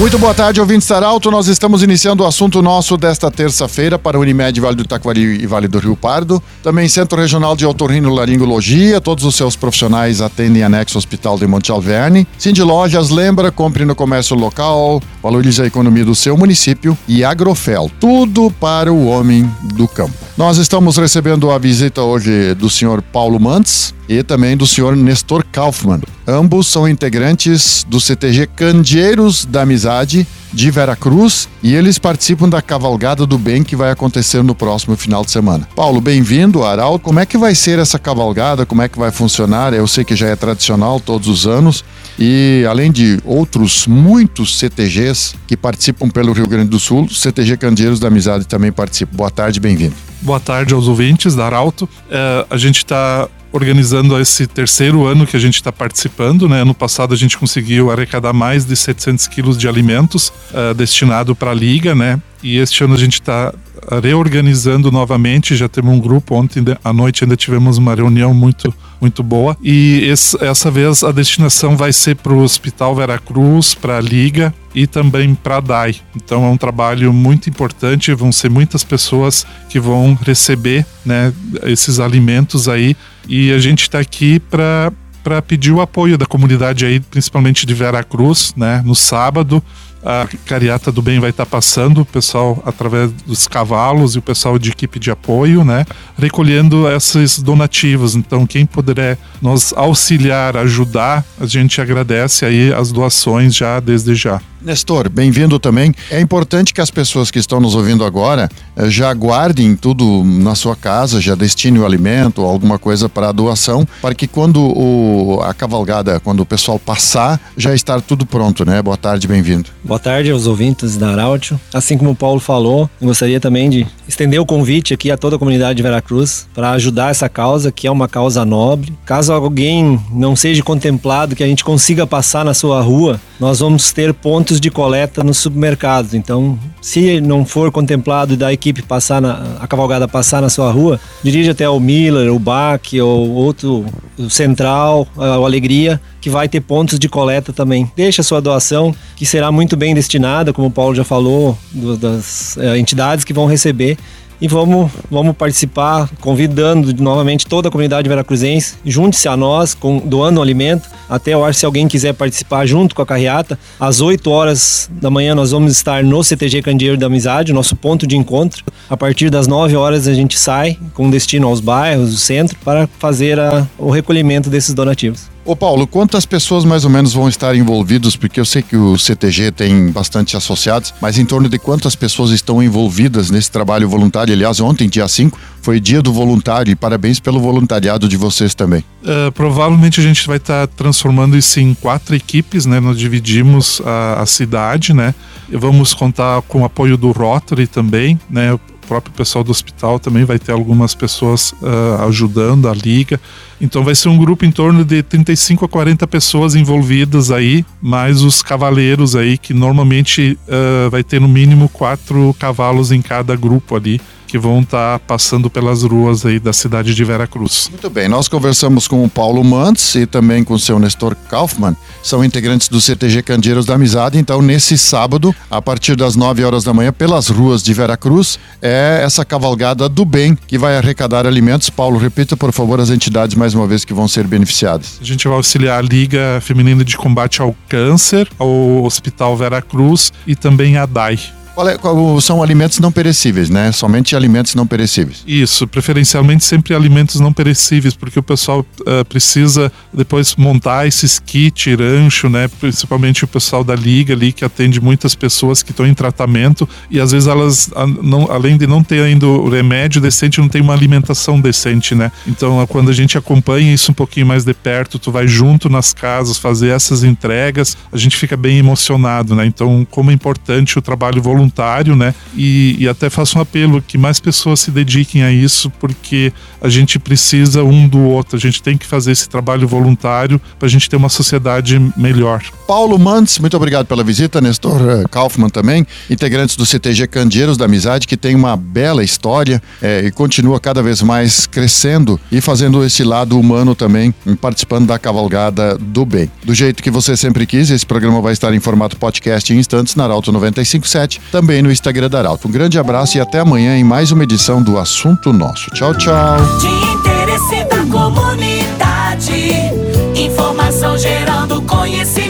Muito boa tarde, ouvintes Saralto. Nós estamos iniciando o assunto nosso desta terça-feira para Unimed Vale do Taquari e Vale do Rio Pardo. Também Centro Regional de Otorrino-Laringologia. Todos os seus profissionais atendem anexo Hospital de Monte Alverne. Cindy Lojas lembra, compre no comércio local, valorize a economia do seu município. E Agrofel, tudo para o homem do campo. Nós estamos recebendo a visita hoje do senhor Paulo Mantes e também do senhor Nestor Kaufmann. Ambos são integrantes do CTG Candeeiros da Amizade de Veracruz e eles participam da Cavalgada do Bem que vai acontecer no próximo final de semana. Paulo, bem-vindo, Araldo. Como é que vai ser essa cavalgada? Como é que vai funcionar? Eu sei que já é tradicional todos os anos e além de outros muitos CTGs que participam pelo Rio Grande do Sul, o CTG Candeeiros da Amizade também participa. Boa tarde, bem-vindo. Boa tarde aos ouvintes da Arauto. É, a gente está organizando esse terceiro ano que a gente está participando. Né? Ano passado a gente conseguiu arrecadar mais de 700 quilos de alimentos uh, destinado para a liga, né? E este ano a gente está reorganizando novamente. Já temos um grupo. Ontem à noite ainda tivemos uma reunião muito, muito boa. E esse, essa vez a destinação vai ser para o Hospital Veracruz, para a Liga e também para a DAI. Então é um trabalho muito importante. Vão ser muitas pessoas que vão receber né, esses alimentos aí. E a gente está aqui para para pedir o apoio da comunidade aí, principalmente de Veracruz, né, no sábado a Cariata do Bem vai estar passando, o pessoal através dos cavalos e o pessoal de equipe de apoio, né, recolhendo esses donativos. Então, quem puder nos auxiliar, ajudar, a gente agradece aí as doações já desde já. Nestor, bem-vindo também. É importante que as pessoas que estão nos ouvindo agora eh, já guardem tudo na sua casa, já destinem o alimento, alguma coisa para a doação, para que quando o, a cavalgada, quando o pessoal passar, já estar tudo pronto, né? Boa tarde, bem-vindo. Boa tarde aos ouvintes da Araújo. Assim como o Paulo falou, eu gostaria também de estender o convite aqui a toda a comunidade de Veracruz para ajudar essa causa, que é uma causa nobre. Caso alguém não seja contemplado, que a gente consiga passar na sua rua, nós vamos ter pontos de coleta nos supermercados. Então, se não for contemplado da equipe passar na, a cavalgada passar na sua rua, dirige até o Miller, o Bac ou outro o Central, o Alegria, que vai ter pontos de coleta também. Deixa a sua doação, que será muito bem destinada, como o Paulo já falou, das é, entidades que vão receber e vamos, vamos participar, convidando novamente toda a comunidade veracruzense, junte-se a nós, com, doando um alimento. Até acho se alguém quiser participar junto com a carreata, às 8 horas da manhã nós vamos estar no CTG Candeeiro da Amizade, nosso ponto de encontro. A partir das 9 horas a gente sai com destino aos bairros, o centro, para fazer a, o recolhimento desses donativos. Ô Paulo, quantas pessoas mais ou menos vão estar envolvidos? Porque eu sei que o CTG tem bastante associados, mas em torno de quantas pessoas estão envolvidas nesse trabalho voluntário? Aliás, ontem, dia 5, foi dia do voluntário e parabéns pelo voluntariado de vocês também. Uh, provavelmente a gente vai estar tá transformando isso em quatro equipes, né? Nós dividimos a, a cidade, né? Vamos contar com o apoio do Rotary também, né? Próprio pessoal do hospital também vai ter algumas pessoas uh, ajudando a liga. Então vai ser um grupo em torno de 35 a 40 pessoas envolvidas aí, mais os cavaleiros aí, que normalmente uh, vai ter no mínimo quatro cavalos em cada grupo ali que vão estar tá passando pelas ruas aí da cidade de Veracruz. Muito bem, nós conversamos com o Paulo Mantes e também com o seu Nestor Kaufmann, são integrantes do CTG Candeeiros da Amizade, então nesse sábado, a partir das 9 horas da manhã, pelas ruas de Veracruz, é essa cavalgada do bem que vai arrecadar alimentos. Paulo, repita por favor as entidades mais uma vez que vão ser beneficiadas. A gente vai auxiliar a Liga Feminina de Combate ao Câncer, ao Hospital Veracruz e também a DAI. Qual é, qual, são alimentos não perecíveis, né? Somente alimentos não perecíveis. Isso, preferencialmente sempre alimentos não perecíveis, porque o pessoal uh, precisa depois montar esses kits, rancho, né? Principalmente o pessoal da liga ali que atende muitas pessoas que estão em tratamento e às vezes elas, não, além de não ter ainda o remédio decente, não tem uma alimentação decente, né? Então quando a gente acompanha isso um pouquinho mais de perto, tu vai junto nas casas fazer essas entregas, a gente fica bem emocionado, né? Então como é importante o trabalho voluntário voluntário, né? E, e até faço um apelo que mais pessoas se dediquem a isso, porque a gente precisa um do outro. A gente tem que fazer esse trabalho voluntário para a gente ter uma sociedade melhor. Paulo Mantes, muito obrigado pela visita. Nestor eh, Kaufmann também, integrantes do CTG Candeeiros da Amizade, que tem uma bela história é, e continua cada vez mais crescendo e fazendo esse lado humano também, participando da cavalgada do bem. Do jeito que você sempre quis, esse programa vai estar em formato podcast em instantes na Arauto 957, também no Instagram da Arauto. Um grande abraço e até amanhã em mais uma edição do Assunto Nosso. Tchau, tchau. De interesse da comunidade, informação gerando conhecimento